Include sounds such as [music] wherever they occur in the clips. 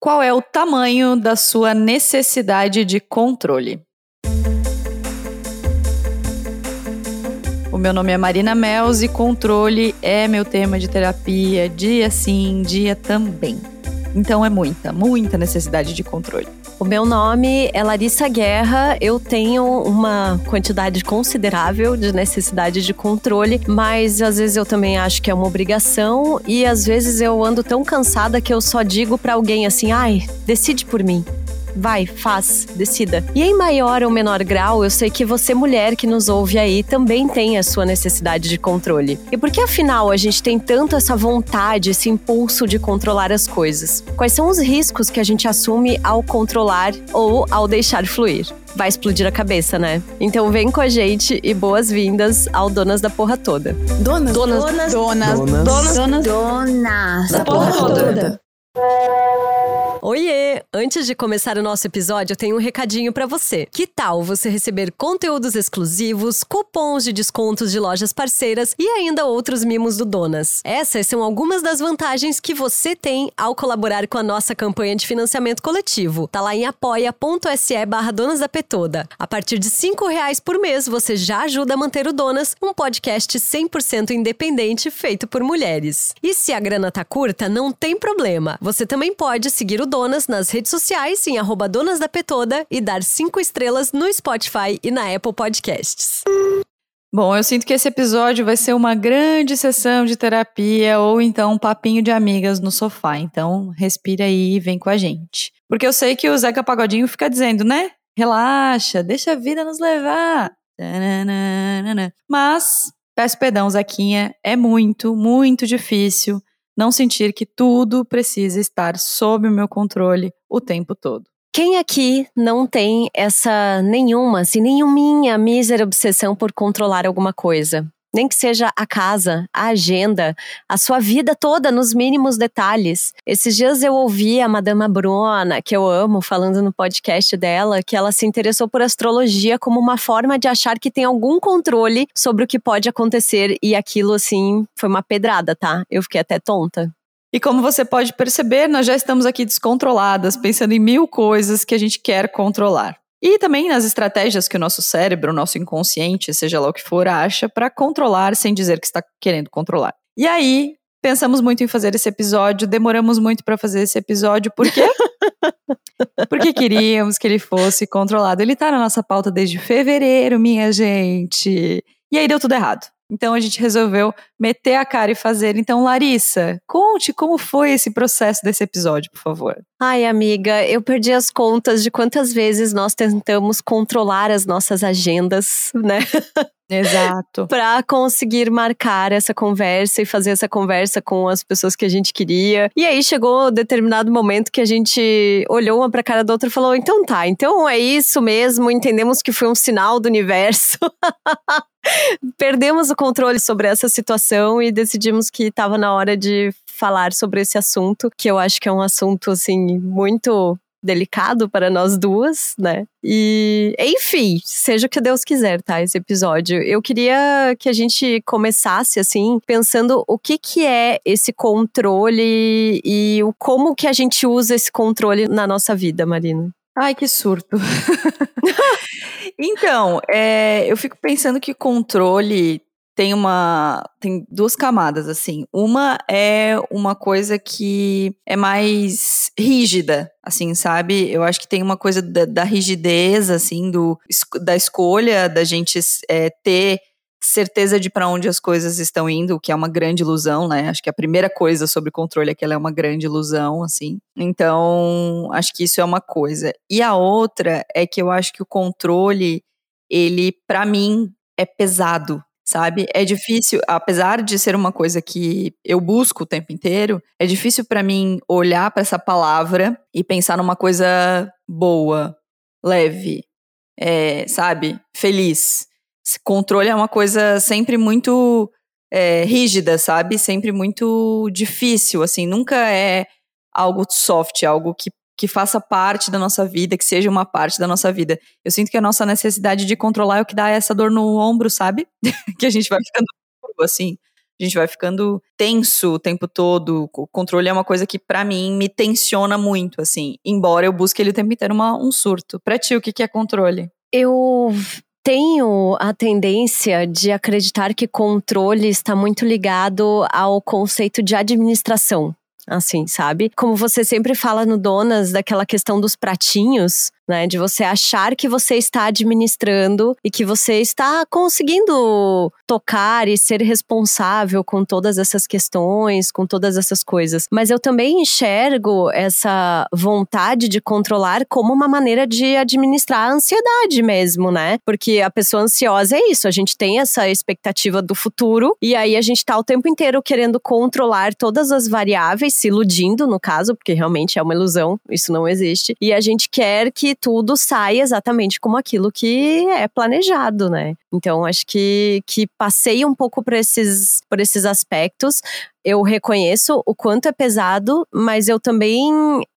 Qual é o tamanho da sua necessidade de controle? O meu nome é Marina Mels e controle é meu tema de terapia, dia sim, dia também. Então é muita, muita necessidade de controle. O meu nome é Larissa Guerra. Eu tenho uma quantidade considerável de necessidade de controle, mas às vezes eu também acho que é uma obrigação e às vezes eu ando tão cansada que eu só digo para alguém assim: "Ai, decide por mim". Vai, faz, decida. E em maior ou menor grau, eu sei que você, mulher que nos ouve aí, também tem a sua necessidade de controle. E por que afinal a gente tem tanto essa vontade, esse impulso de controlar as coisas? Quais são os riscos que a gente assume ao controlar ou ao deixar fluir? vai explodir a cabeça, né? Então vem com a gente e boas-vindas ao Donas da Porra Toda. Donas? Donas. Donas. Donas. Donas. Donas. Donas. Da porra toda. Oiê! Antes de começar o nosso episódio, eu tenho um recadinho para você. Que tal você receber conteúdos exclusivos, cupons de descontos de lojas parceiras e ainda outros mimos do Donas? Essas são algumas das vantagens que você tem ao colaborar com a nossa campanha de financiamento coletivo. Tá lá em apoia.se barra Donas da Petoda. A partir de cinco reais por mês, você já ajuda a manter o Donas, um podcast 100% independente feito por mulheres. E se a grana tá curta, não tem problema. Você também pode seguir o Donas nas redes sociais em arroba Donas da Petoda e dar cinco estrelas no Spotify e na Apple Podcasts. Bom, eu sinto que esse episódio vai ser uma grande sessão de terapia ou então um papinho de amigas no sofá. Então, respira aí e vem com a gente. Porque eu sei que o Zeca Pagodinho fica dizendo, né? Relaxa, deixa a vida nos levar. Mas, peço perdão, Zequinha, é muito, muito difícil não sentir que tudo precisa estar sob o meu controle o tempo todo. Quem aqui não tem essa nenhuma, assim, nenhuma mísera obsessão por controlar alguma coisa? Nem que seja a casa, a agenda, a sua vida toda nos mínimos detalhes. Esses dias eu ouvi a Madama Bruna, que eu amo, falando no podcast dela, que ela se interessou por astrologia como uma forma de achar que tem algum controle sobre o que pode acontecer e aquilo assim foi uma pedrada, tá? Eu fiquei até tonta. E como você pode perceber, nós já estamos aqui descontroladas, pensando em mil coisas que a gente quer controlar. E também nas estratégias que o nosso cérebro, o nosso inconsciente, seja lá o que for, acha para controlar sem dizer que está querendo controlar. E aí, pensamos muito em fazer esse episódio, demoramos muito para fazer esse episódio, por quê? [laughs] Porque queríamos que ele fosse controlado. Ele tá na nossa pauta desde fevereiro, minha gente. E aí deu tudo errado. Então a gente resolveu meter a cara e fazer. Então, Larissa, conte como foi esse processo desse episódio, por favor. Ai, amiga, eu perdi as contas de quantas vezes nós tentamos controlar as nossas agendas, né? [laughs] Exato. para conseguir marcar essa conversa e fazer essa conversa com as pessoas que a gente queria. E aí chegou um determinado momento que a gente olhou uma pra cara da outra e falou: então tá, então é isso mesmo, entendemos que foi um sinal do universo. [laughs] Perdemos o controle sobre essa situação e decidimos que estava na hora de falar sobre esse assunto, que eu acho que é um assunto assim muito delicado para nós duas, né? E, enfim, seja o que Deus quiser, tá? Esse episódio. Eu queria que a gente começasse, assim, pensando o que que é esse controle e o como que a gente usa esse controle na nossa vida, Marina. Ai, que surto. [laughs] então, é, eu fico pensando que controle tem uma tem duas camadas assim. Uma é uma coisa que é mais rígida, assim, sabe? Eu acho que tem uma coisa da, da rigidez, assim, do da escolha da gente é, ter certeza de para onde as coisas estão indo, o que é uma grande ilusão, né? Acho que a primeira coisa sobre controle é que ela é uma grande ilusão, assim. Então, acho que isso é uma coisa. E a outra é que eu acho que o controle, ele, para mim, é pesado sabe? É difícil, apesar de ser uma coisa que eu busco o tempo inteiro, é difícil para mim olhar para essa palavra e pensar numa coisa boa, leve, é, sabe? Feliz. Esse controle é uma coisa sempre muito é, rígida, sabe? Sempre muito difícil, assim, nunca é algo soft, algo que que faça parte da nossa vida, que seja uma parte da nossa vida. Eu sinto que a nossa necessidade de controlar é o que dá essa dor no ombro, sabe? [laughs] que a gente vai ficando assim. a gente vai ficando tenso o tempo todo. O controle é uma coisa que, para mim, me tensiona muito, assim. Embora eu busque ele o tempo inteiro uma, um surto. Pra ti, o que, que é controle? Eu tenho a tendência de acreditar que controle está muito ligado ao conceito de administração assim, sabe? Como você sempre fala no Donas, daquela questão dos pratinhos, né? De você achar que você está administrando e que você está conseguindo tocar e ser responsável com todas essas questões, com todas essas coisas. Mas eu também enxergo essa vontade de controlar como uma maneira de administrar a ansiedade mesmo, né? Porque a pessoa ansiosa é isso, a gente tem essa expectativa do futuro e aí a gente tá o tempo inteiro querendo controlar todas as variáveis, se iludindo no caso, porque realmente é uma ilusão, isso não existe. E a gente quer que tudo sai exatamente como aquilo que é planejado, né? Então, acho que, que passei um pouco por esses, por esses aspectos. Eu reconheço o quanto é pesado, mas eu também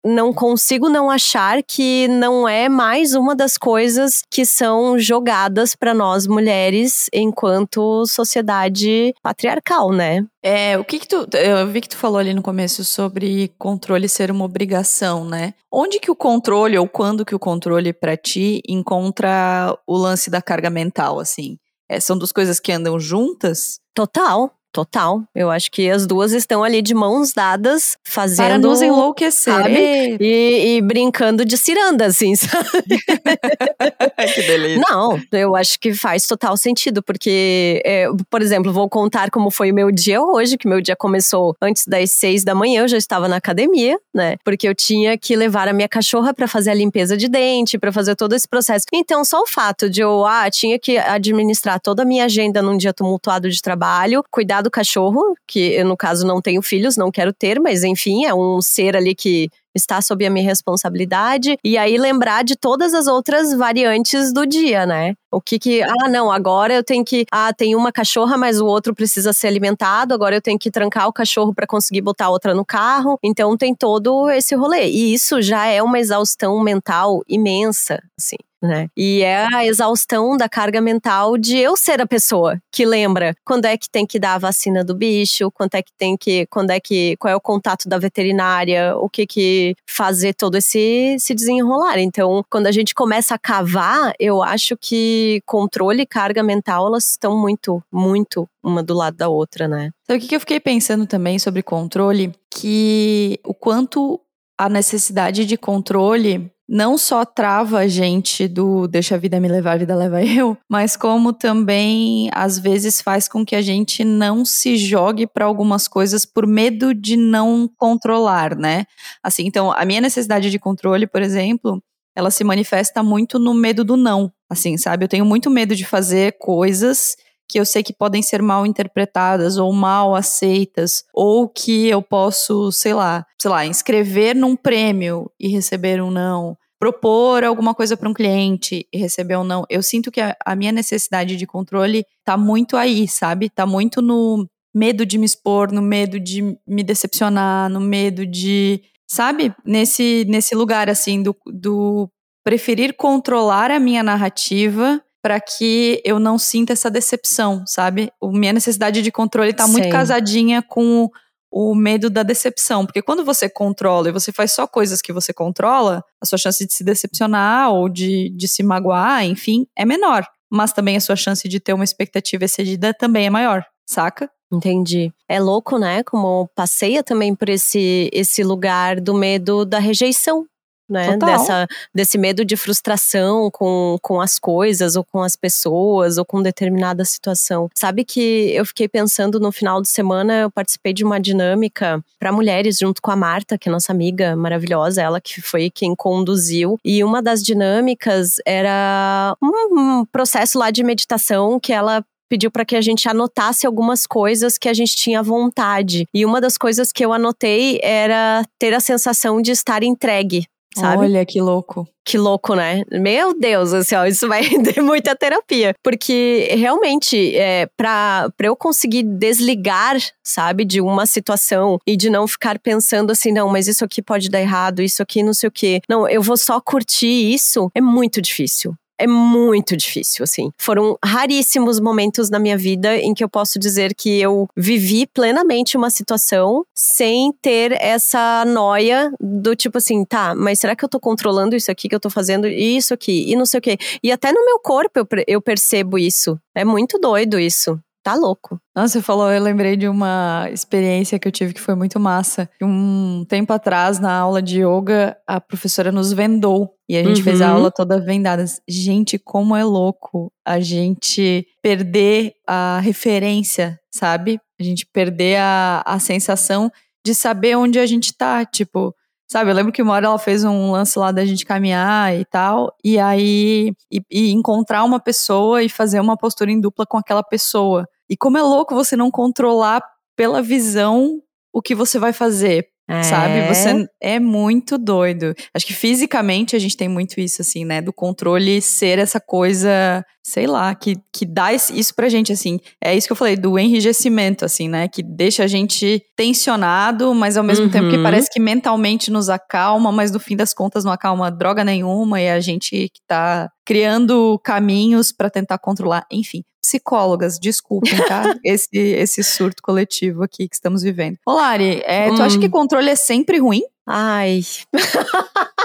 não consigo não achar que não é mais uma das coisas que são jogadas para nós mulheres enquanto sociedade patriarcal, né? É, o que que tu. Eu vi que tu falou ali no começo sobre controle ser uma obrigação, né? Onde que o controle, ou quando que o controle para ti encontra o lance da carga mental, assim? É, são duas coisas que andam juntas? Total. Total. Eu acho que as duas estão ali de mãos dadas, fazendo. Para nos enlouquecer. Sabe? E, e brincando de ciranda, assim, [laughs] sabe? [laughs] que delícia. Não, eu acho que faz total sentido, porque, é, por exemplo, vou contar como foi o meu dia hoje, que meu dia começou antes das seis da manhã, eu já estava na academia, né? Porque eu tinha que levar a minha cachorra para fazer a limpeza de dente, para fazer todo esse processo. Então, só o fato de eu, ah, tinha que administrar toda a minha agenda num dia tumultuado de trabalho, cuidar do cachorro, que eu, no caso, não tenho filhos, não quero ter, mas enfim, é um ser ali que está sob a minha responsabilidade. E aí lembrar de todas as outras variantes do dia, né? O que que. Ah, não, agora eu tenho que. Ah, tem uma cachorra, mas o outro precisa ser alimentado. Agora eu tenho que trancar o cachorro para conseguir botar outra no carro. Então tem todo esse rolê. E isso já é uma exaustão mental imensa, assim né? E é a exaustão da carga mental de eu ser a pessoa que lembra quando é que tem que dar a vacina do bicho, quando é que tem que, quando é que, qual é o contato da veterinária, o que que fazer todo esse se desenrolar. Então, quando a gente começa a cavar, eu acho que controle e carga mental elas estão muito, muito uma do lado da outra, né? Sabe o que eu fiquei pensando também sobre controle? Que o quanto a necessidade de controle não só trava a gente do deixa a vida me levar, a vida leva eu, mas como também às vezes faz com que a gente não se jogue para algumas coisas por medo de não controlar, né? Assim, então a minha necessidade de controle, por exemplo, ela se manifesta muito no medo do não, assim, sabe? Eu tenho muito medo de fazer coisas que eu sei que podem ser mal interpretadas ou mal aceitas, ou que eu posso, sei lá, sei lá, inscrever num prêmio e receber um não, propor alguma coisa para um cliente e receber um não. Eu sinto que a, a minha necessidade de controle tá muito aí, sabe? Tá muito no medo de me expor, no medo de me decepcionar, no medo de, sabe? Nesse nesse lugar assim do, do preferir controlar a minha narrativa para que eu não sinta essa decepção, sabe? A minha necessidade de controle está muito casadinha com o, medo da decepção, porque quando você controla e você faz só coisas que você controla, a sua chance de se decepcionar ou de, de se magoar, enfim, é menor. Mas também a sua chance de ter uma expectativa excedida também é maior, saca? Entendi. É louco, né? Como passeia também por esse, esse lugar do medo da rejeição, né? Dessa, desse medo de frustração com, com as coisas, ou com as pessoas, ou com determinada situação. Sabe que eu fiquei pensando no final de semana, eu participei de uma dinâmica para mulheres junto com a Marta, que é nossa amiga maravilhosa, ela que foi quem conduziu. E uma das dinâmicas era um, um processo lá de meditação que ela pediu para que a gente anotasse algumas coisas que a gente tinha vontade. E uma das coisas que eu anotei era ter a sensação de estar entregue Sabe? Olha que louco. Que louco, né? Meu Deus, assim, ó, isso vai [laughs] render muita terapia. Porque realmente, é, pra, pra eu conseguir desligar, sabe, de uma situação e de não ficar pensando assim, não, mas isso aqui pode dar errado, isso aqui não sei o quê. Não, eu vou só curtir isso, é muito difícil é muito difícil, assim. Foram raríssimos momentos na minha vida em que eu posso dizer que eu vivi plenamente uma situação sem ter essa noia do tipo assim, tá, mas será que eu tô controlando isso aqui que eu tô fazendo isso aqui e não sei o quê. E até no meu corpo eu, eu percebo isso. É muito doido isso. Tá louco. Nossa, você falou, eu lembrei de uma experiência que eu tive que foi muito massa. Um tempo atrás, na aula de yoga, a professora nos vendou e a gente uhum. fez a uhum. aula toda vendada. Gente, como é louco a gente perder a referência, sabe? A gente perder a, a sensação de saber onde a gente tá. Tipo, Sabe, eu lembro que uma hora ela fez um lance lá da gente caminhar e tal, e aí e, e encontrar uma pessoa e fazer uma postura em dupla com aquela pessoa. E como é louco você não controlar pela visão o que você vai fazer, é. Sabe? Você é muito doido. Acho que fisicamente a gente tem muito isso, assim, né? Do controle ser essa coisa, sei lá, que, que dá isso pra gente, assim. É isso que eu falei, do enrijecimento, assim, né? Que deixa a gente tensionado, mas ao mesmo uhum. tempo que uhum. parece que mentalmente nos acalma, mas no fim das contas não acalma droga nenhuma e a gente que tá criando caminhos para tentar controlar. Enfim, psicólogas, desculpem, tá? [laughs] esse, esse surto coletivo aqui que estamos vivendo. Ô, Lari, é, hum. tu acha que hum. controle é sempre ruim? Ai. [laughs]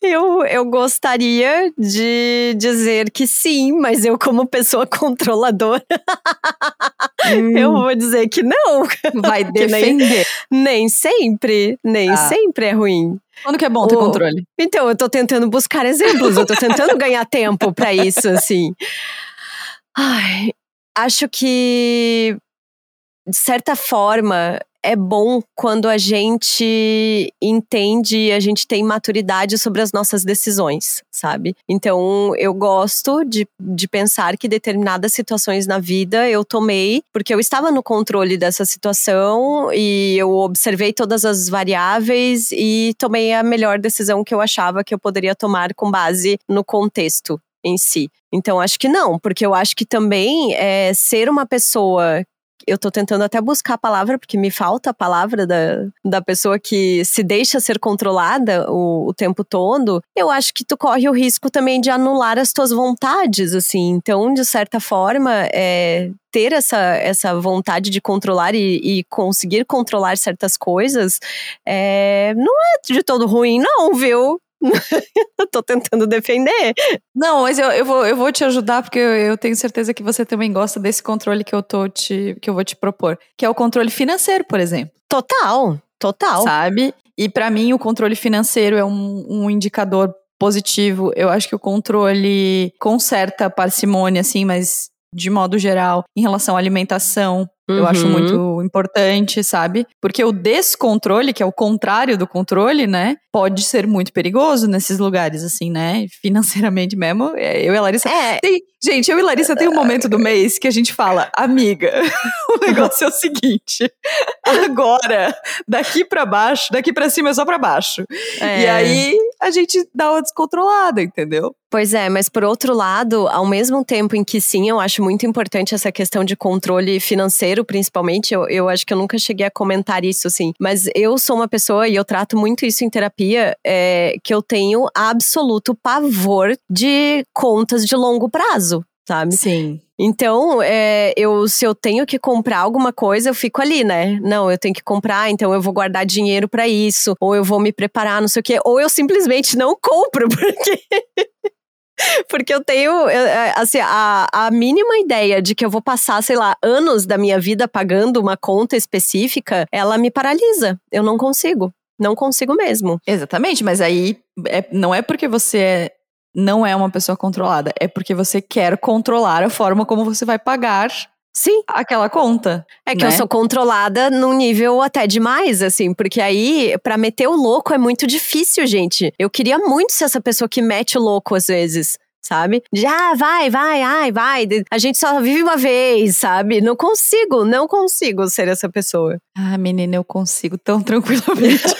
Eu, eu gostaria de dizer que sim, mas eu, como pessoa controladora, [laughs] hum. eu vou dizer que não. Vai defender. Nem, nem sempre, nem ah. sempre é ruim. Quando que é bom ter oh, controle? Então, eu tô tentando buscar exemplos, eu tô tentando [laughs] ganhar tempo para isso, assim. Ai, acho que, de certa forma, é bom quando a gente entende, a gente tem maturidade sobre as nossas decisões, sabe? Então, eu gosto de, de pensar que determinadas situações na vida eu tomei porque eu estava no controle dessa situação e eu observei todas as variáveis e tomei a melhor decisão que eu achava que eu poderia tomar com base no contexto em si. Então, acho que não, porque eu acho que também é, ser uma pessoa eu tô tentando até buscar a palavra, porque me falta a palavra da, da pessoa que se deixa ser controlada o, o tempo todo, eu acho que tu corre o risco também de anular as tuas vontades, assim. Então, de certa forma, é, ter essa, essa vontade de controlar e, e conseguir controlar certas coisas é, não é de todo ruim, não, viu? [laughs] tô tentando defender. Não, mas eu, eu, vou, eu vou te ajudar, porque eu, eu, tenho certeza que você também gosta desse controle que eu, tô te, que eu vou te propor. Que é o controle financeiro, por exemplo. Total, total. Sabe? E para mim, o controle financeiro é um, um indicador positivo. Eu acho que o controle com certa parcimônia, assim, mas de modo geral, em relação à alimentação, Uhum. Eu acho uhum. muito importante, sabe? Porque o descontrole, que é o contrário do controle, né? Pode ser muito perigoso nesses lugares, assim, né? [laughs] Financeiramente mesmo. É, eu e a Larissa. É. Tem, gente, eu e a Larissa tem um momento do mês que a gente fala, amiga, [laughs] o negócio é o seguinte. [laughs] Agora, daqui para baixo, daqui para cima é só para baixo. É. E aí a gente dá uma descontrolada, entendeu? Pois é, mas por outro lado, ao mesmo tempo em que sim, eu acho muito importante essa questão de controle financeiro, principalmente, eu, eu acho que eu nunca cheguei a comentar isso, assim. Mas eu sou uma pessoa, e eu trato muito isso em terapia, é, que eu tenho absoluto pavor de contas de longo prazo, sabe? Sim. Então, é, eu, se eu tenho que comprar alguma coisa, eu fico ali, né? Não, eu tenho que comprar, então eu vou guardar dinheiro para isso, ou eu vou me preparar, não sei o quê, ou eu simplesmente não compro, [laughs] porque porque eu tenho, é, assim, a, a mínima ideia de que eu vou passar, sei lá, anos da minha vida pagando uma conta específica, ela me paralisa. Eu não consigo. Não consigo mesmo. Exatamente, mas aí é, não é porque você é, não é uma pessoa controlada, é porque você quer controlar a forma como você vai pagar Sim. Aquela conta. É que né? eu sou controlada num nível até demais, assim, porque aí, para meter o louco é muito difícil, gente. Eu queria muito ser essa pessoa que mete o louco às vezes sabe? Já ah, vai, vai, ai, vai. A gente só vive uma vez, sabe? Não consigo, não consigo ser essa pessoa. Ah, menina, eu consigo tão [laughs] tranquilamente.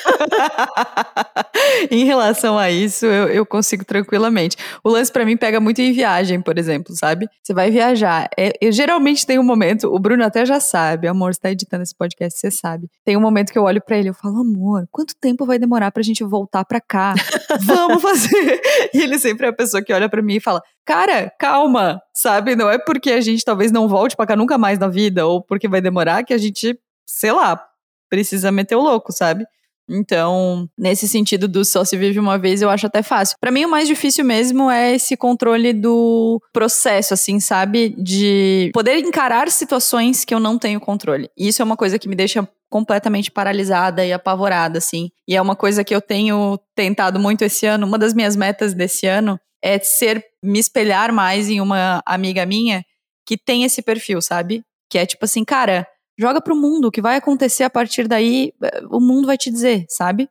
em relação a isso, eu, eu consigo tranquilamente. O lance para mim pega muito em viagem, por exemplo, sabe? Você vai viajar. É, eu geralmente tem um momento, o Bruno até já sabe, amor, você tá editando esse podcast, você sabe. Tem um momento que eu olho para ele, eu falo, amor, quanto tempo vai demorar pra gente voltar pra cá? Vamos fazer. [laughs] e ele sempre é a pessoa que olha para mim e fala, cara, calma, sabe? Não é porque a gente talvez não volte pra cá nunca mais na vida, ou porque vai demorar que a gente, sei lá, precisa meter o louco, sabe? Então, nesse sentido do só se vive uma vez, eu acho até fácil. Para mim, o mais difícil mesmo é esse controle do processo, assim, sabe? De poder encarar situações que eu não tenho controle. Isso é uma coisa que me deixa completamente paralisada e apavorada, assim. E é uma coisa que eu tenho tentado muito esse ano. Uma das minhas metas desse ano é ser, me espelhar mais em uma amiga minha que tem esse perfil, sabe? Que é tipo assim, cara, joga pro mundo, o que vai acontecer a partir daí, eh, o mundo vai te dizer, sabe?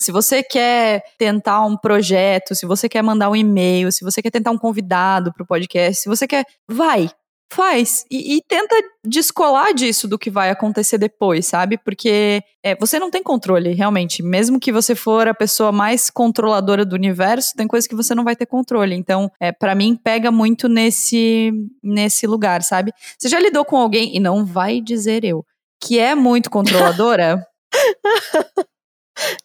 Se você quer tentar um projeto, se você quer mandar um e-mail, se você quer tentar um convidado pro podcast, se você quer, vai, Faz. E, e, tenta descolar disso do que vai acontecer depois, sabe? Porque é, você não tem controle, realmente. Mesmo que você for a pessoa mais controladora do universo, tem coisas que você não vai ter controle. Então, é, para mim, pega muito nesse, nesse lugar, sabe? Você já lidou com alguém, e não vai dizer eu, que é muito controladora? [laughs]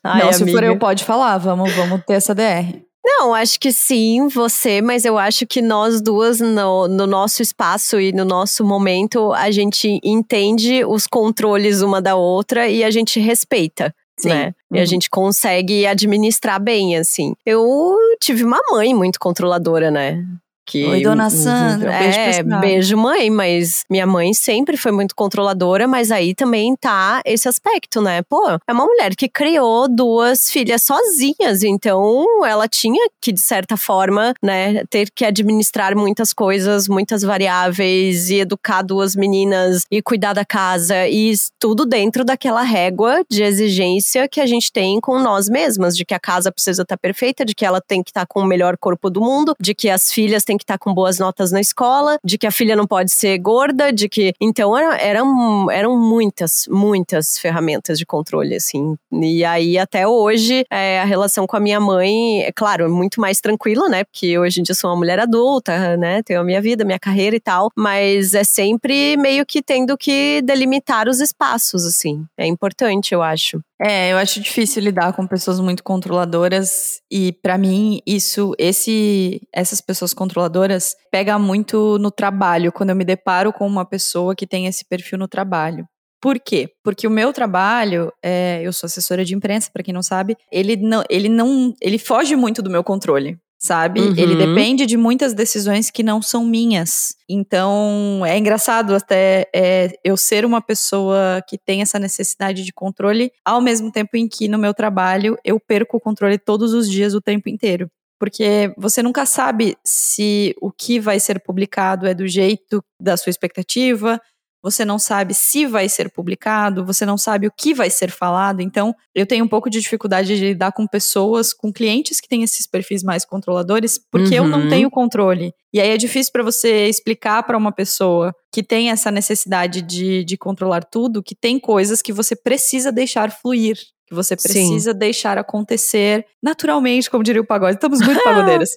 Ai, não, se amiga. for eu, pode falar. Vamos, vamos ter essa DR. Não, acho que sim, você, mas eu acho que nós duas, no, no, nosso espaço e no nosso momento, a gente entende os controles uma da outra e a gente respeita. Sim. Né? Uhum. E a uhum. gente consegue administrar bem, assim. Eu tive uma mãe muito controladora, né? Que Oi, dona Sandra. Beijo, é, beijo, mãe. Mas minha mãe sempre foi muito controladora, mas aí também tá esse aspecto, né? Pô, é uma mulher que criou duas filhas sozinhas, então ela tinha que, de certa forma, né, ter que administrar muitas coisas, muitas variáveis, e educar duas meninas, e cuidar da casa, e tudo dentro daquela régua de exigência que a gente tem com nós mesmas, de que a casa precisa estar tá perfeita, de que ela tem que estar tá com o melhor corpo do mundo, de que as filhas têm que tá com boas notas na escola, de que a filha não pode ser gorda, de que. Então era, eram, eram muitas, muitas ferramentas de controle, assim. E aí, até hoje, é, a relação com a minha mãe, é claro, muito mais tranquila, né? Porque hoje em dia sou uma mulher adulta, né? Tenho a minha vida, minha carreira e tal. Mas é sempre meio que tendo que delimitar os espaços, assim. É importante, eu acho. É, eu acho difícil lidar com pessoas muito controladoras e para mim isso, esse, essas pessoas controladoras pega muito no trabalho quando eu me deparo com uma pessoa que tem esse perfil no trabalho. Por quê? Porque o meu trabalho, é, eu sou assessora de imprensa, para quem não sabe, ele não, ele não, ele foge muito do meu controle sabe? Uhum. Ele depende de muitas decisões que não são minhas. Então, é engraçado até é, eu ser uma pessoa que tem essa necessidade de controle, ao mesmo tempo em que no meu trabalho eu perco o controle todos os dias, o tempo inteiro. Porque você nunca sabe se o que vai ser publicado é do jeito da sua expectativa, você não sabe se vai ser publicado, você não sabe o que vai ser falado. Então, eu tenho um pouco de dificuldade de lidar com pessoas, com clientes que têm esses perfis mais controladores, porque uhum. eu não uhum. tenho controle. E aí é difícil para você explicar para uma pessoa que tem essa necessidade de, de controlar tudo, que tem coisas que você precisa deixar fluir. Que você precisa Sim. deixar acontecer naturalmente, como diria o pagode. Estamos muito [laughs] pagodeiras.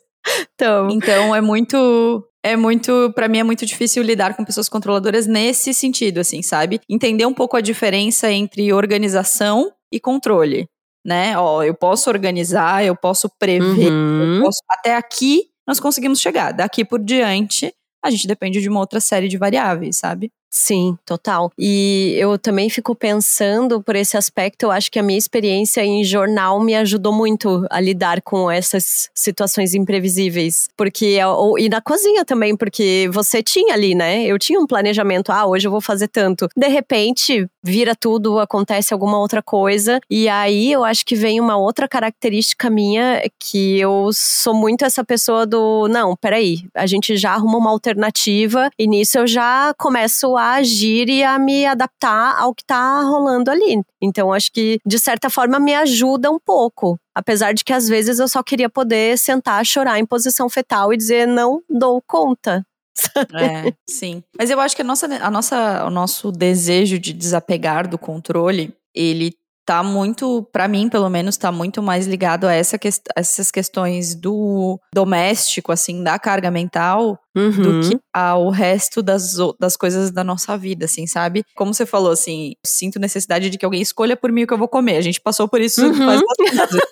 então, então é muito é muito, para mim é muito difícil lidar com pessoas controladoras nesse sentido, assim, sabe? Entender um pouco a diferença entre organização e controle, né? Ó, eu posso organizar, eu posso prever, uhum. eu posso, até aqui nós conseguimos chegar. Daqui por diante, a gente depende de uma outra série de variáveis, sabe? Sim, total. E eu também fico pensando por esse aspecto, eu acho que a minha experiência em jornal me ajudou muito a lidar com essas situações imprevisíveis. Porque, e na cozinha também, porque você tinha ali, né? Eu tinha um planejamento, ah, hoje eu vou fazer tanto. De repente, vira tudo, acontece alguma outra coisa. E aí eu acho que vem uma outra característica minha, que eu sou muito essa pessoa do, não, peraí, a gente já arruma uma alternativa, e nisso eu já começo a agir e a me adaptar ao que tá rolando ali. Então, acho que, de certa forma, me ajuda um pouco. Apesar de que às vezes eu só queria poder sentar, chorar em posição fetal e dizer não dou conta. [laughs] É, sim. Mas eu acho que a nossa, a nossa, o nosso desejo de desapegar do controle, ele tá muito, para mim, pelo menos, tá muito mais ligado a essa que, essas questões do doméstico, assim, da carga mental, uhum. do que ao resto das, das coisas da nossa vida, assim, sabe? Como você falou, assim, sinto necessidade de que alguém escolha por mim o que eu vou comer. A gente passou por isso uhum. faz bastante.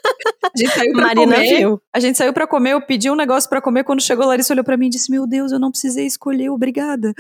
A gente saiu pra Marina comer. Viu. A gente saiu pra comer, eu pedi um negócio pra comer. Quando chegou, a Larissa olhou pra mim e disse: Meu Deus, eu não precisei escolher, obrigada.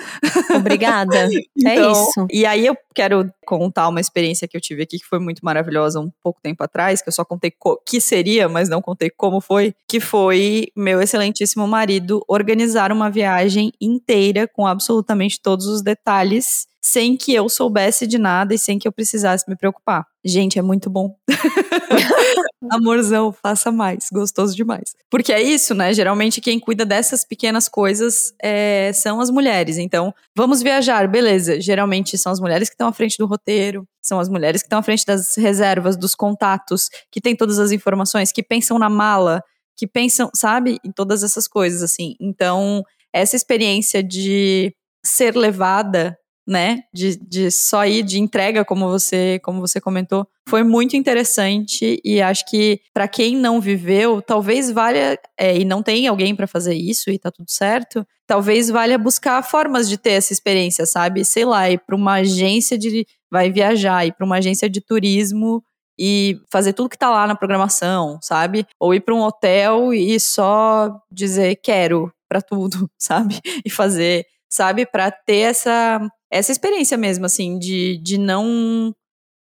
Obrigada. [laughs] É então, é isso. E aí eu quero contar uma experiência que eu tive aqui que foi muito maravilhosa um pouco tempo atrás, que eu só contei que seria, mas não contei como foi, que foi meu excelentíssimo marido organizar uma viagem inteira com absolutamente todos os detalhes sem que eu soubesse de nada e sem que eu precisasse me preocupar. Gente, é muito bom. [laughs] Amorzão, faça mais, gostoso demais. Porque é isso, né? Geralmente quem cuida dessas pequenas coisas é, são as mulheres. Então, vamos viajar, beleza. Geralmente são as mulheres que estão à frente do roteiro, são as mulheres que estão à frente das reservas, dos contatos, que têm todas as informações, que pensam na mala, que pensam, sabe, em todas essas coisas, assim. Então, essa experiência de ser levada né, de, de só ir de entrega, como você, como você comentou, foi muito interessante e acho que para quem não viveu, talvez valha é, e não tem alguém para fazer isso e tá tudo certo, talvez valha buscar formas de ter essa experiência, sabe? Sei lá, ir para uma agência de vai viajar, ir para uma agência de turismo e fazer tudo que tá lá na programação, sabe? Ou ir para um hotel e só dizer quero para tudo, [laughs] sabe? E fazer, sabe? Para ter essa essa experiência mesmo, assim, de, de não,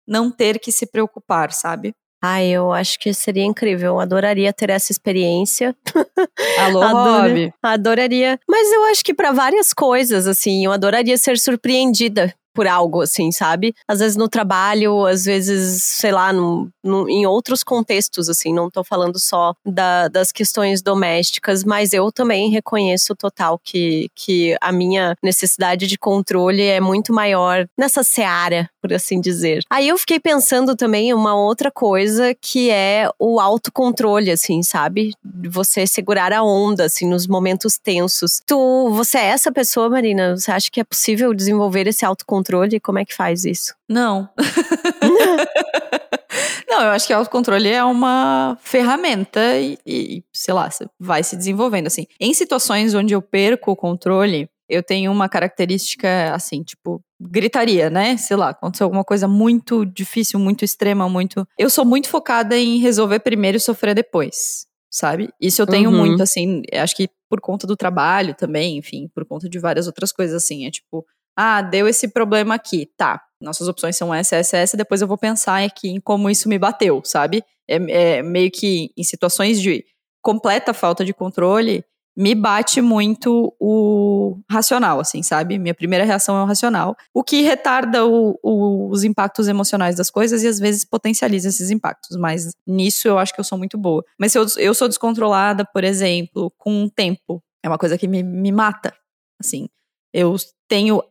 não ter que se preocupar, sabe? Ah, eu acho que seria incrível. Eu adoraria ter essa experiência. [laughs] Alô, Adora, Adoraria. Mas eu acho que para várias coisas, assim, eu adoraria ser surpreendida por algo, assim, sabe? Às vezes no trabalho, às vezes, sei lá, em outros contextos, assim, não tô falando só da, das questões domésticas, mas eu também reconheço total que, que a minha necessidade de controle é muito maior nessa seara, por assim dizer. Aí eu fiquei pensando também uma outra coisa que é o autocontrole, assim, sabe? Você segurar a onda, assim, nos momentos tensos. Tu, você é essa pessoa, Marina? Você acha que é possível desenvolver esse autocontrole? Autocontrole? Como é que faz isso? Não. [laughs] Não, eu acho que o autocontrole é uma ferramenta e, e, sei lá, vai se desenvolvendo assim. Em situações onde eu perco o controle, eu tenho uma característica assim, tipo, gritaria, né? Sei lá, aconteceu alguma coisa muito difícil, muito extrema, muito. Eu sou muito focada em resolver primeiro e sofrer depois, sabe? Isso eu tenho uhum. muito, assim, acho que por conta do trabalho também, enfim, por conta de várias outras coisas, assim. É tipo, ah, deu esse problema aqui. Tá, nossas opções são essa, essa, essa. Depois eu vou pensar aqui em como isso me bateu, sabe? É, é meio que em situações de completa falta de controle, me bate muito o racional, assim, sabe? Minha primeira reação é o racional, o que retarda o, o, os impactos emocionais das coisas e às vezes potencializa esses impactos, mas nisso eu acho que eu sou muito boa. Mas se eu, eu sou descontrolada, por exemplo, com o tempo, é uma coisa que me, me mata, assim. Eu tenho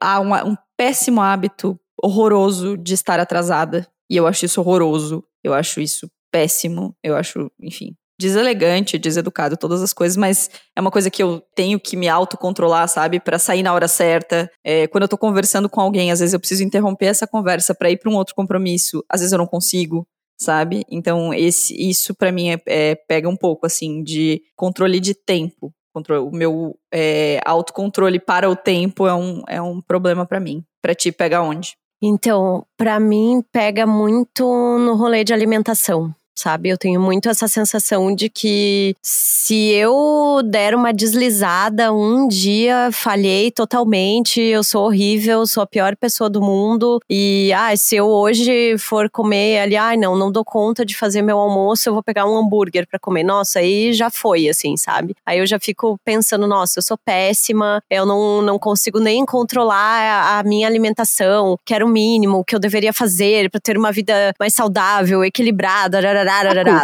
um péssimo hábito horroroso de estar atrasada. E eu acho isso horroroso. Eu acho isso péssimo. Eu acho, enfim, deselegante, deseducado, todas as coisas, mas é uma coisa que eu tenho que me autocontrolar, sabe? para sair na hora certa. É, quando eu tô conversando com alguém, às vezes eu preciso interromper essa conversa para ir para um outro compromisso. Às vezes eu não consigo, sabe? Então, esse, isso para mim é, é, pega um pouco, assim, de controle de tempo o meu é, autocontrole para o tempo é um, é um problema para mim. Para ti, pega onde? Então, para mim, pega muito no rolê de alimentação sabe? Eu tenho muito essa sensação de que se eu der uma deslizada um dia, falhei totalmente, eu sou horrível, sou a pior pessoa do mundo e ah, se eu hoje for comer ali, ai, ah, não, não dou conta de fazer meu almoço, eu vou pegar um hambúrguer para comer. Nossa, aí já foi assim, sabe? Aí eu já fico pensando, nossa, eu sou péssima, eu não, não consigo nem controlar a, minha alimentação, que era o mínimo que eu deveria fazer para ter uma vida mais saudável, equilibrada,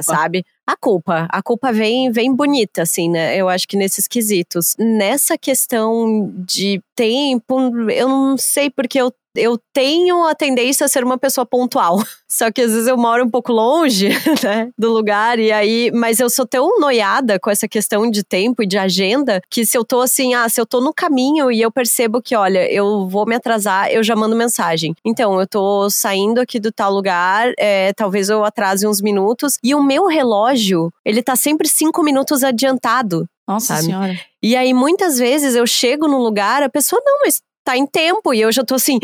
sabe? A culpa. A culpa vem, vem bonita, assim, né? Eu acho que nesses quesitos. Nessa questão de tempo, eu não sei porque eu eu tenho a tendência a ser uma pessoa pontual. [laughs] Só que às vezes eu moro um pouco longe, [laughs] né, do lugar e aí, mas eu sou tão noiada com essa questão de tempo e de agenda que se eu tô assim, ah, se eu tô no caminho e eu percebo que, olha, eu vou me atrasar, eu já mando mensagem. Então, eu tô saindo aqui do tal lugar, é, talvez eu atrase uns minutos e o meu relógio, ele tá sempre cinco minutos adiantado. Nossa sabe? senhora. E aí, muitas vezes eu chego no lugar, a pessoa, não, mas tá em tempo e eu já tô assim,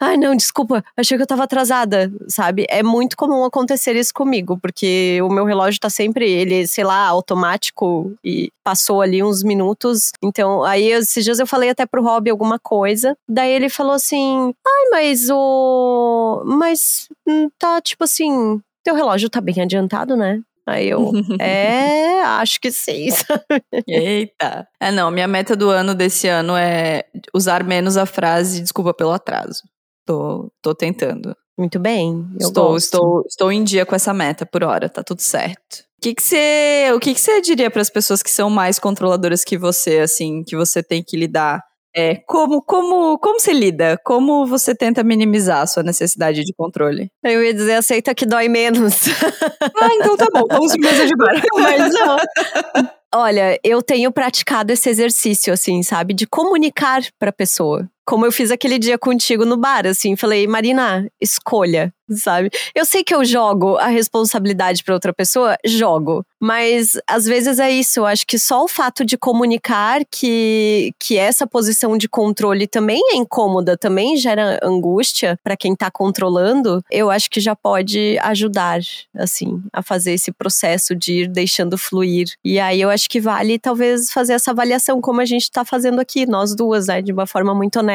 ah, [gasps] ai não, desculpa, achei que eu tava atrasada, sabe? É muito comum acontecer isso comigo, porque o meu relógio tá sempre, ele, sei lá, automático e passou ali uns minutos. Então, aí esses dias eu falei até pro Rob alguma coisa, daí ele falou assim: "Ai, mas o mas hum, tá tipo assim, teu relógio tá bem adiantado, né?" Aí eu, [laughs] é, acho que sim. [laughs] Eita. É, não, minha meta do ano desse ano é usar menos a frase desculpa pelo atraso. Tô, tô tentando. Muito bem. estou, estou, estou em dia com essa meta por hora, tá tudo certo. O que que você, o que que você diria para as pessoas que são mais controladoras que você, assim, que você tem que lidar é, como, como, como você lida? Como você tenta minimizar a sua necessidade de controle? Eu ia dizer, aceita que dói menos. [laughs] ah, então tá bom, vamos de mesa de bar. Mas não. Olha, eu tenho praticado esse exercício, assim, sabe? De comunicar pra pessoa. Como eu fiz aquele dia contigo no bar, assim, falei, Marina, escolha sabe? Eu sei que eu jogo a responsabilidade para outra pessoa, jogo, mas às vezes é isso. Eu acho que só o fato de comunicar que, que essa posição de controle também é incômoda, também gera angústia para quem tá controlando, eu acho que já pode ajudar, assim, a fazer esse processo de ir deixando fluir. E aí eu acho que vale talvez fazer essa avaliação como a gente tá fazendo aqui, nós duas, né, de uma forma muito honesta,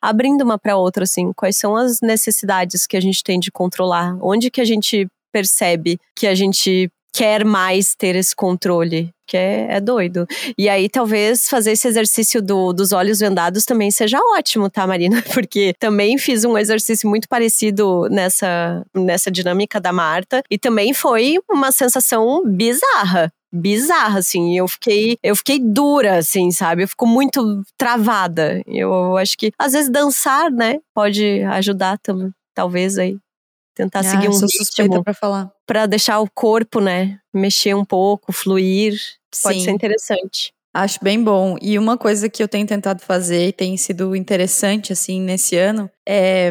abrindo uma para outra, assim, quais são as necessidades que a gente tem de controlar? Onde que a gente percebe que a gente quer mais ter esse controle? Que é, é doido. E aí, talvez fazer esse exercício do, dos olhos vendados também seja ótimo, tá, Marina? [laughs] Porque também fiz um exercício muito parecido nessa, nessa dinâmica da Marta. E também foi uma sensação bizarra bizarra, assim. Eu fiquei, eu fiquei dura, assim, sabe? Eu fico muito travada. Eu acho que às vezes dançar, né, pode ajudar também, talvez aí. Tentar ah, seguir um ritmo para falar. Para deixar o corpo, né, mexer um pouco, fluir. Pode Sim. ser interessante. Acho bem bom. E uma coisa que eu tenho tentado fazer e tem sido interessante assim nesse ano é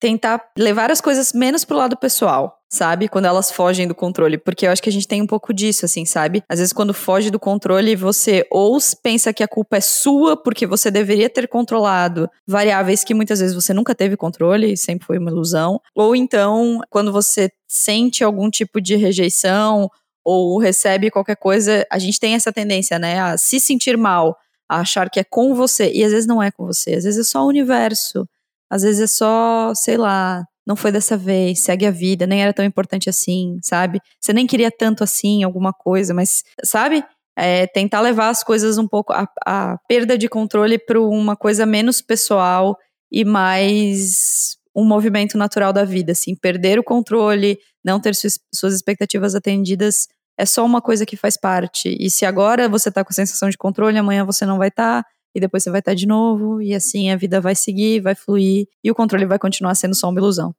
tentar levar as coisas menos pro lado pessoal, sabe? Quando elas fogem do controle, porque eu acho que a gente tem um pouco disso, assim, sabe? Às vezes quando foge do controle, você ou pensa que a culpa é sua porque você deveria ter controlado variáveis que muitas vezes você nunca teve controle, sempre foi uma ilusão, ou então quando você sente algum tipo de rejeição ou recebe qualquer coisa, a gente tem essa tendência, né, a se sentir mal, a achar que é com você, e às vezes não é com você, às vezes é só o universo às vezes é só, sei lá, não foi dessa vez, segue a vida, nem era tão importante assim, sabe? Você nem queria tanto assim alguma coisa, mas, sabe? É, tentar levar as coisas um pouco, a, a perda de controle para uma coisa menos pessoal e mais um movimento natural da vida, assim, perder o controle, não ter suas, suas expectativas atendidas é só uma coisa que faz parte. E se agora você tá com a sensação de controle, amanhã você não vai estar, tá, e depois você vai estar de novo, e assim a vida vai seguir, vai fluir, e o controle vai continuar sendo só uma ilusão.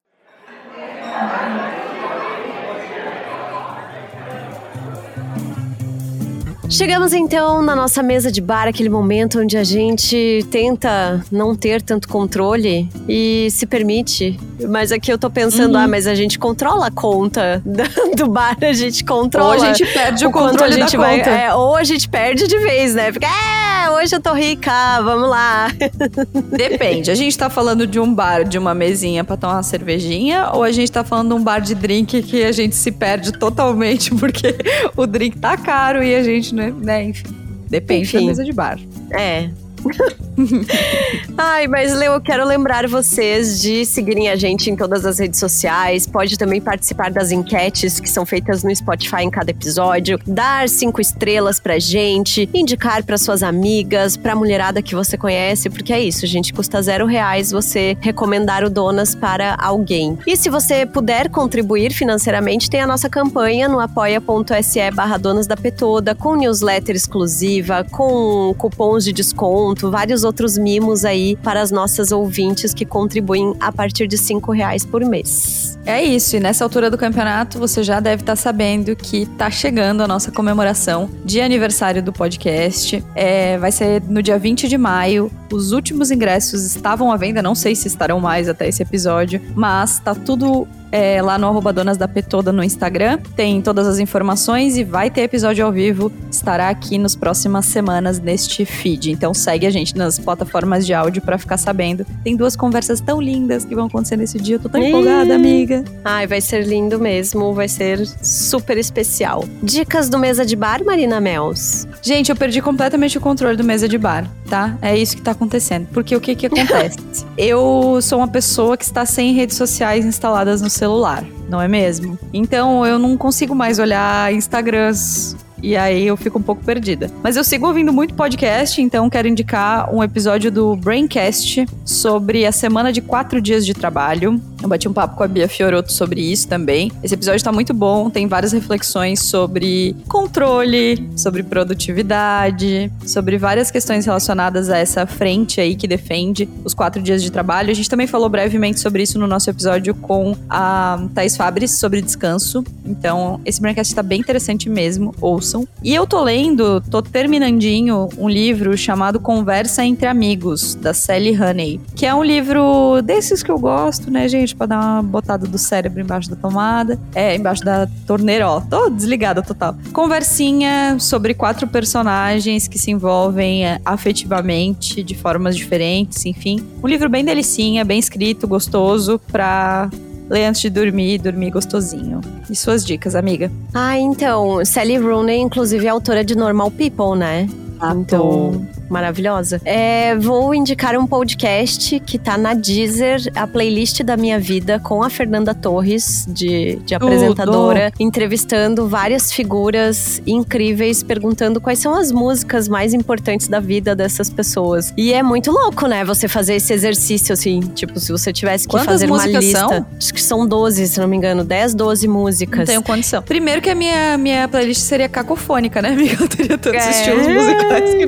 Chegamos então na nossa mesa de bar, aquele momento onde a gente tenta não ter tanto controle e se permite. Mas aqui eu tô pensando, uhum. ah, mas a gente controla a conta [laughs] do bar, a gente controla. Ou a gente perde o, o controle a gente da vai, conta. É, ou a gente perde de vez, né? Porque, é, hoje eu tô rica, vamos lá. [laughs] Depende, a gente tá falando de um bar, de uma mesinha pra tomar uma cervejinha, ou a gente tá falando de um bar de drink que a gente se perde totalmente [laughs] porque o drink tá caro e a gente né? né? Enfim, depende Enfim, da mesa de bar. É, [laughs] Ai, mas Leo, eu quero lembrar vocês de seguirem a gente em todas as redes sociais. Pode também participar das enquetes que são feitas no Spotify em cada episódio, dar cinco estrelas pra gente, indicar para suas amigas, pra mulherada que você conhece, porque é isso, gente, custa zero reais você recomendar o Donas para alguém. E se você puder contribuir financeiramente, tem a nossa campanha no apoia.se barra Donas da Petoda, com newsletter exclusiva, com cupons de desconto, vários outros mimos aí para as nossas ouvintes que contribuem a partir de cinco reais por mês. É isso, e nessa altura do campeonato você já deve estar sabendo que tá chegando a nossa comemoração de aniversário do podcast. É, vai ser no dia 20 de maio. Os últimos ingressos estavam à venda, não sei se estarão mais até esse episódio, mas tá tudo é, lá no arroba Donas da Petoda no Instagram. Tem todas as informações e vai ter episódio ao vivo. Estará aqui nas próximas semanas neste feed. Então segue a gente nas plataformas de áudio para ficar sabendo. Tem duas conversas tão lindas que vão acontecer nesse dia. Eu tô tão empolgada, amiga. Ai, vai ser lindo mesmo. Vai ser super especial. Dicas do Mesa de Bar, Marina Mels. Gente, eu perdi completamente o controle do Mesa de Bar, tá? É isso que tá acontecendo. Porque o que que [laughs] acontece? eu sou uma pessoa que está sem redes sociais instaladas no celular, não é mesmo? Então eu não consigo mais olhar Instagrams e aí eu fico um pouco perdida. Mas eu sigo ouvindo muito podcast, então quero indicar um episódio do Braincast sobre a semana de quatro dias de trabalho. Eu bati um papo com a Bia Fioroto sobre isso também. Esse episódio tá muito bom, tem várias reflexões sobre controle, sobre produtividade, sobre várias questões relacionadas a essa frente aí que defende os quatro dias de trabalho. A gente também falou brevemente sobre isso no nosso episódio com a Thais Fabris sobre descanso. Então, esse Braincast tá bem interessante mesmo. Ouça ouçam. E eu tô lendo, tô terminandinho um livro chamado Conversa entre Amigos, da Sally Honey, que é um livro desses que eu gosto, né, gente, pra dar uma botada do cérebro embaixo da tomada. É, embaixo da torneira, ó. Tô desligada total. Conversinha sobre quatro personagens que se envolvem é, afetivamente de formas diferentes, enfim. Um livro bem delicinha, bem escrito, gostoso, pra ler antes de dormir, dormir gostosinho. E suas dicas, amiga? Ah, então, Sally Rooney, inclusive, é autora de Normal People, né? Ah, então, maravilhosa. É, vou indicar um podcast que tá na Deezer, a playlist da minha vida, com a Fernanda Torres, de, de apresentadora, entrevistando várias figuras incríveis, perguntando quais são as músicas mais importantes da vida dessas pessoas. E é muito louco, né? Você fazer esse exercício, assim, tipo, se você tivesse que Quantas fazer uma lista. São? Acho que são 12, se não me engano, 10, 12 músicas. Não tenho condição. Primeiro que a minha, minha playlist seria cacofônica, né, amiga? Eu teria tantos é. estilos musicais que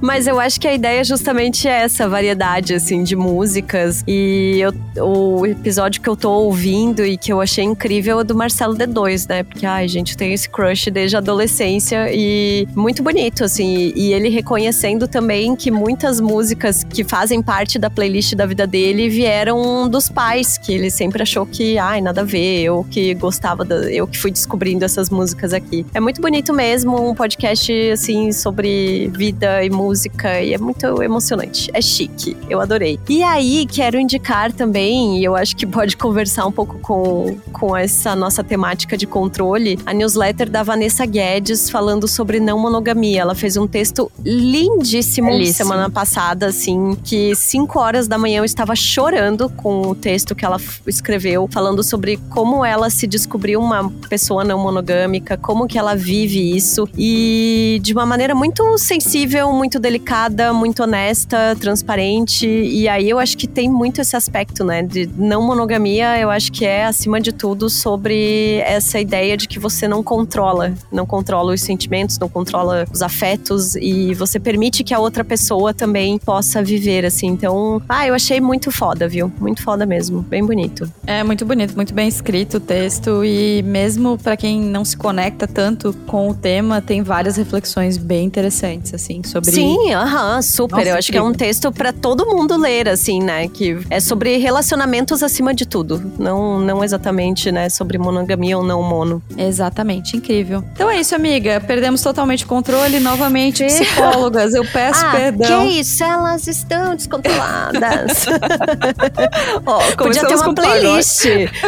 Mas eu acho que a ideia é justamente essa variedade, assim, de músicas. E eu, o episódio que eu tô ouvindo e que eu achei incrível é do Marcelo D2, né? Porque, ai, gente, tem esse crush desde a adolescência e muito bonito, assim. E ele reconhecendo também que muitas músicas que fazem parte da playlist da vida dele vieram dos pais, que ele sempre achou que, ai, nada a ver, eu que gostava, da, eu que fui descobrindo essas músicas aqui. É muito bonito mesmo, um podcast, assim, sobre vida e música, e é muito emocionante. É chique, eu adorei. E aí, quero indicar também, e eu acho que pode conversar um pouco com, com essa nossa temática de controle, a newsletter da Vanessa Guedes falando sobre não monogamia. Ela fez um texto lindíssimo Belíssimo. semana passada, assim, que 5 horas da manhã eu estava chorando com o texto que ela escreveu, falando sobre como ela se descobriu uma pessoa não monogâmica, como que ela vive isso, e de uma maneira muito sensível, muito delicada, muito honesta, transparente. E aí eu acho que tem muito esse aspecto, né? De não monogamia, eu acho que é, acima de tudo, sobre essa ideia de que você não controla. Não controla os sentimentos, não controla os afetos e você permite que a outra pessoa também possa viver, assim. Então, ah, eu achei muito foda, viu? Muito foda mesmo. Bem bonito. É muito bonito, muito bem escrito o texto. E mesmo para quem não se conecta tanto com o tema, tem várias reflexões bem interessantes, assim, sobre sobre. Sim, aham, super. Nossa, eu acho que é um texto para todo mundo ler, assim, né? Que é sobre relacionamentos acima de tudo. Não, não exatamente, né? Sobre monogamia ou não mono. Exatamente, incrível. Então é isso, amiga. Perdemos totalmente o controle. Novamente, [laughs] psicólogas, eu peço ah, perdão. Que isso, elas estão descontroladas. [laughs] Ó, Podia ter uma playlist.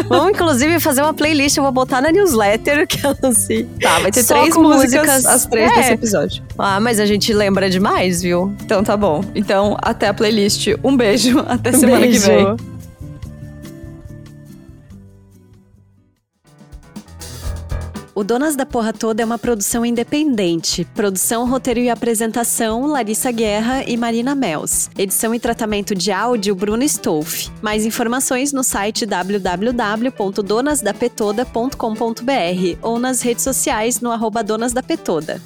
Vamos, inclusive, fazer uma playlist. Eu vou botar na newsletter [laughs] que ela se. Tá, vai ter três músicas, músicas, as três é. desse episódio. Ah, mas a gente lembra hora demais, viu? Então tá bom. Então, até a playlist. Um beijo. [laughs] Até semana beijo. que vem. O Donas da Porra Toda é uma produção independente. Produção, roteiro e apresentação: Larissa Guerra e Marina Mels. Edição e tratamento de áudio: Bruno Stolf. Mais informações no site www.donasdapetoda.com.br ou nas redes sociais no arroba Donas da Petoda.